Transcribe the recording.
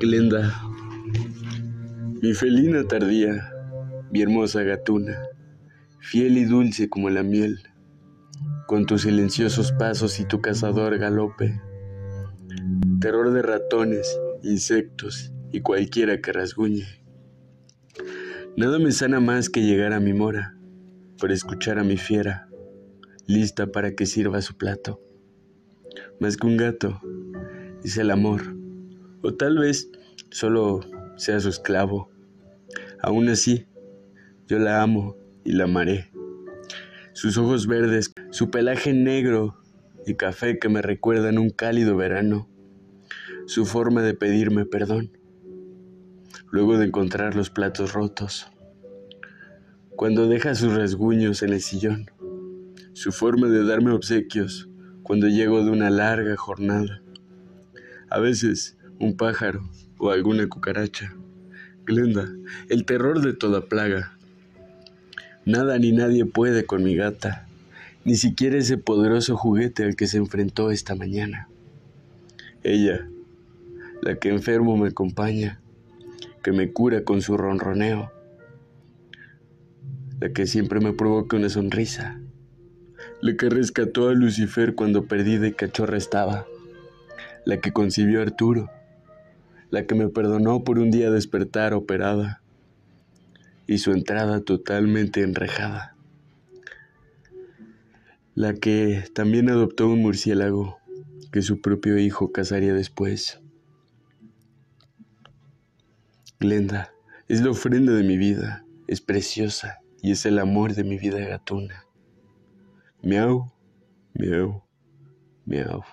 Glenda, mi felina tardía, mi hermosa gatuna, fiel y dulce como la miel, con tus silenciosos pasos y tu cazador galope, terror de ratones, insectos y cualquiera que rasguñe. Nada me sana más que llegar a mi mora, por escuchar a mi fiera, lista para que sirva su plato. Más que un gato, es el amor o tal vez solo sea su esclavo. Aún así, yo la amo y la amaré. Sus ojos verdes, su pelaje negro y café que me recuerdan un cálido verano, su forma de pedirme perdón, luego de encontrar los platos rotos, cuando deja sus rasguños en el sillón, su forma de darme obsequios cuando llego de una larga jornada. A veces un pájaro o alguna cucaracha. Glenda, el terror de toda plaga. Nada ni nadie puede con mi gata, ni siquiera ese poderoso juguete al que se enfrentó esta mañana. Ella, la que enfermo me acompaña, que me cura con su ronroneo, la que siempre me provoca una sonrisa, la que rescató a Lucifer cuando perdida y cachorra estaba, la que concibió a Arturo, la que me perdonó por un día despertar operada y su entrada totalmente enrejada, la que también adoptó un murciélago que su propio hijo cazaría después. Glenda es la ofrenda de mi vida, es preciosa y es el amor de mi vida gatuna. Meow, meow, meow.